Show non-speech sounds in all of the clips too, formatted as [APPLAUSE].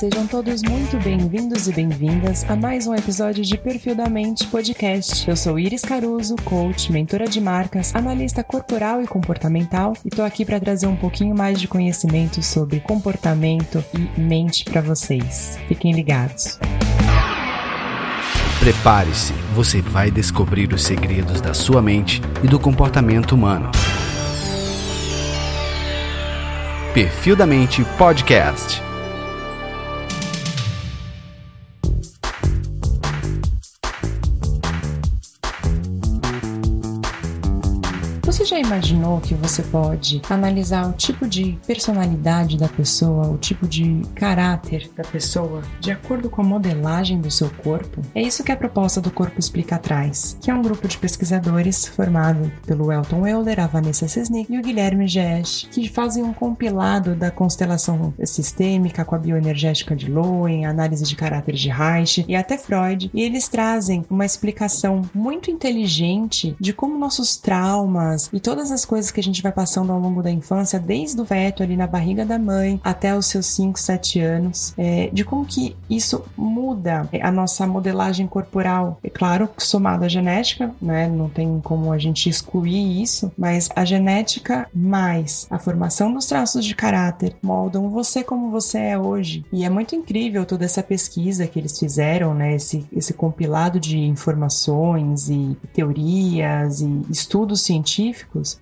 sejam todos muito bem-vindos e bem-vindas a mais um episódio de Perfil da Mente Podcast. Eu sou Iris Caruso, coach, mentora de marcas, analista corporal e comportamental e tô aqui para trazer um pouquinho mais de conhecimento sobre comportamento e mente para vocês. Fiquem ligados. Prepare-se, você vai descobrir os segredos da sua mente e do comportamento humano. Perfil da Mente Podcast. Já imaginou que você pode analisar o tipo de personalidade da pessoa, o tipo de caráter da pessoa, de acordo com a modelagem do seu corpo? É isso que a proposta do Corpo Explica traz, que é um grupo de pesquisadores formado pelo Elton Euler, a Vanessa Sesnick e o Guilherme Gesch, que fazem um compilado da constelação sistêmica com a bioenergética de Lowen, análise de caráter de Reich e até Freud, e eles trazem uma explicação muito inteligente de como nossos traumas e todas as coisas que a gente vai passando ao longo da infância, desde o feto ali na barriga da mãe até os seus 5, 7 anos, é, de como que isso muda a nossa modelagem corporal. É claro, somado à genética, né? Não tem como a gente excluir isso, mas a genética mais a formação dos traços de caráter moldam você como você é hoje. E é muito incrível toda essa pesquisa que eles fizeram, né? Esse, esse compilado de informações e teorias e estudos científicos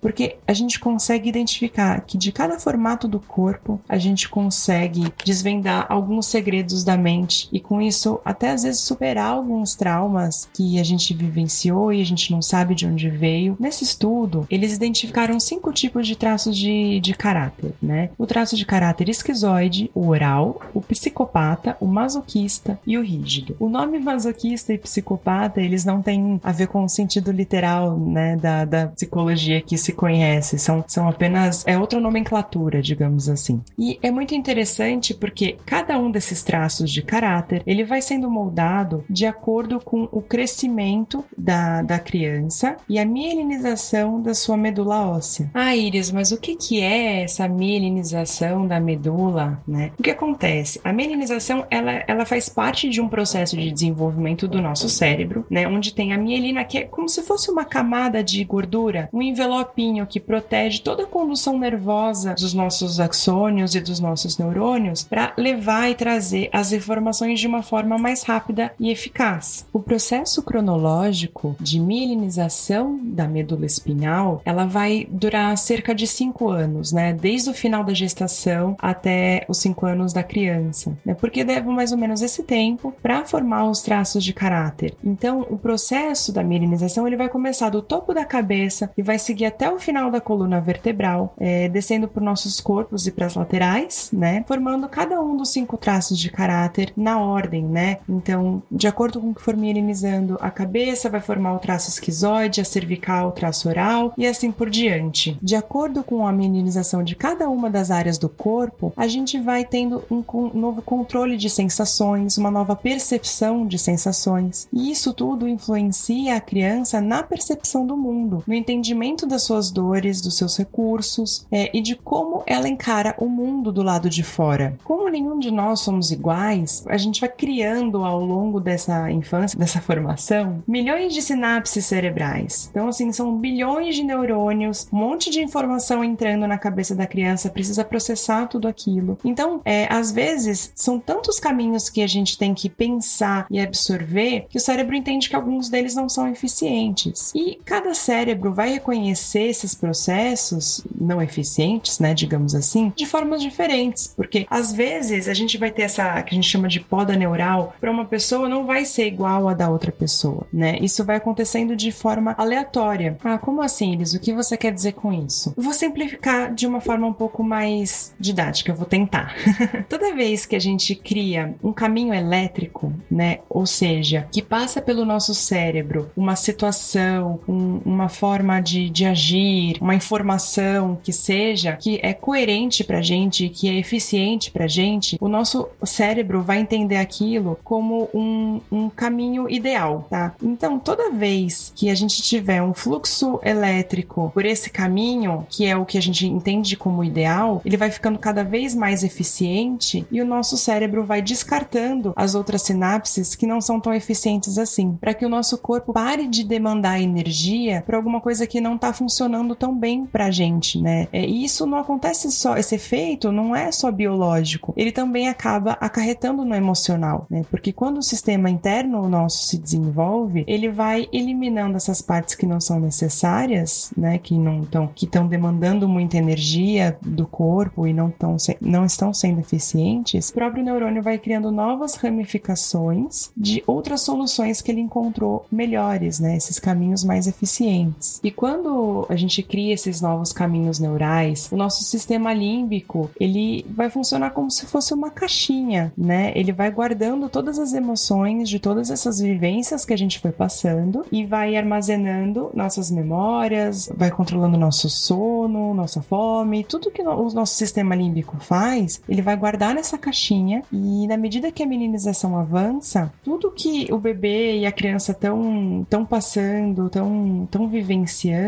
porque a gente consegue identificar que de cada formato do corpo a gente consegue desvendar alguns segredos da mente e com isso até às vezes superar alguns traumas que a gente vivenciou e a gente não sabe de onde veio. Nesse estudo, eles identificaram cinco tipos de traços de, de caráter, né? O traço de caráter esquizoide, o oral, o psicopata, o masoquista e o rígido. O nome masoquista e psicopata, eles não têm a ver com o sentido literal, né, da, da psicologia que se conhece, são, são apenas. é outra nomenclatura, digamos assim. E é muito interessante porque cada um desses traços de caráter ele vai sendo moldado de acordo com o crescimento da, da criança e a mielinização da sua medula óssea. Ah, Iris, mas o que, que é essa mielinização da medula, né? O que acontece? A mielinização ela, ela faz parte de um processo de desenvolvimento do nosso cérebro, né? Onde tem a mielina, que é como se fosse uma camada de gordura, um envelopinho que protege toda a condução nervosa dos nossos axônios e dos nossos neurônios para levar e trazer as informações de uma forma mais rápida e eficaz. O processo cronológico de mielinização da medula espinhal, ela vai durar cerca de 5 anos, né? Desde o final da gestação até os 5 anos da criança, né? Porque leva mais ou menos esse tempo para formar os traços de caráter. Então, o processo da mielinização ele vai começar do topo da cabeça e vai seguir até o final da coluna vertebral, é, descendo por nossos corpos e para as laterais, né? Formando cada um dos cinco traços de caráter na ordem, né? Então, de acordo com o que for mielinizando a cabeça, vai formar o traço esquizoide, a cervical, o traço oral e assim por diante. De acordo com a mielinização de cada uma das áreas do corpo, a gente vai tendo um novo controle de sensações, uma nova percepção de sensações. E isso tudo influencia a criança na percepção do mundo, no entendimento das suas dores, dos seus recursos é, e de como ela encara o mundo do lado de fora. Como nenhum de nós somos iguais, a gente vai criando ao longo dessa infância, dessa formação, milhões de sinapses cerebrais. Então, assim, são bilhões de neurônios, um monte de informação entrando na cabeça da criança, precisa processar tudo aquilo. Então, é, às vezes, são tantos caminhos que a gente tem que pensar e absorver que o cérebro entende que alguns deles não são eficientes. E cada cérebro vai reconhecer reconhecer esses processos não eficientes, né, digamos assim, de formas diferentes, porque às vezes a gente vai ter essa que a gente chama de poda neural para uma pessoa não vai ser igual a da outra pessoa, né? Isso vai acontecendo de forma aleatória. Ah, como assim, Elis? O que você quer dizer com isso? Vou simplificar de uma forma um pouco mais didática, eu vou tentar. [LAUGHS] Toda vez que a gente cria um caminho elétrico, né, ou seja, que passa pelo nosso cérebro uma situação, um, uma forma de de, agir, uma informação que seja, que é coerente pra gente, que é eficiente pra gente, o nosso cérebro vai entender aquilo como um, um caminho ideal, tá? Então, toda vez que a gente tiver um fluxo elétrico por esse caminho, que é o que a gente entende como ideal, ele vai ficando cada vez mais eficiente e o nosso cérebro vai descartando as outras sinapses que não são tão eficientes assim, para que o nosso corpo pare de demandar energia para alguma coisa que não está funcionando tão bem pra gente, né? É, e isso não acontece só, esse efeito não é só biológico, ele também acaba acarretando no emocional, né? Porque quando o sistema interno nosso se desenvolve, ele vai eliminando essas partes que não são necessárias, né? Que não estão que estão demandando muita energia do corpo e não, tão, não estão sendo eficientes, o próprio neurônio vai criando novas ramificações de outras soluções que ele encontrou melhores, né? Esses caminhos mais eficientes. E quando a gente cria esses novos caminhos neurais, o nosso sistema límbico, ele vai funcionar como se fosse uma caixinha, né? Ele vai guardando todas as emoções de todas essas vivências que a gente foi passando e vai armazenando nossas memórias, vai controlando nosso sono, nossa fome, tudo que o nosso sistema límbico faz, ele vai guardar nessa caixinha e na medida que a meninização avança, tudo que o bebê e a criança estão tão passando, estão tão vivenciando,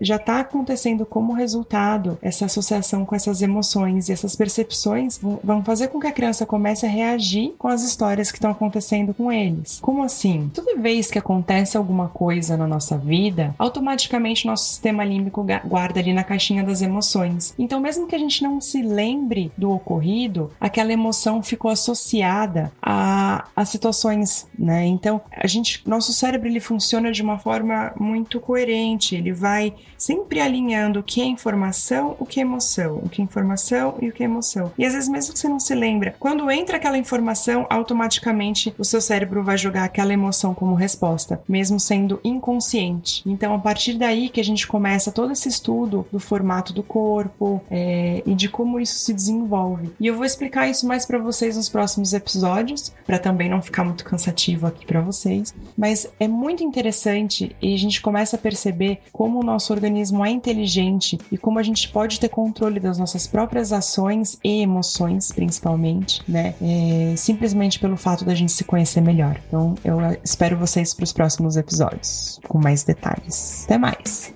já está acontecendo como resultado essa associação com essas emoções e essas percepções vão fazer com que a criança comece a reagir com as histórias que estão acontecendo com eles. Como assim? Toda vez que acontece alguma coisa na nossa vida, automaticamente nosso sistema límbico guarda ali na caixinha das emoções. Então, mesmo que a gente não se lembre do ocorrido, aquela emoção ficou associada a, a situações, né? Então, a gente, nosso cérebro ele funciona de uma forma muito coerente. Ele vai sempre alinhando o que é informação, o que é emoção, o que é informação e o que é emoção. E às vezes mesmo que você não se lembra, quando entra aquela informação, automaticamente o seu cérebro vai jogar aquela emoção como resposta, mesmo sendo inconsciente. Então, a partir daí que a gente começa todo esse estudo do formato do corpo é, e de como isso se desenvolve. E eu vou explicar isso mais para vocês nos próximos episódios, para também não ficar muito cansativo aqui para vocês. Mas é muito interessante e a gente começa a perceber como o nosso organismo é inteligente e como a gente pode ter controle das nossas próprias ações e emoções, principalmente, né? É, simplesmente pelo fato da gente se conhecer melhor. Então, eu espero vocês para os próximos episódios com mais detalhes. Até mais!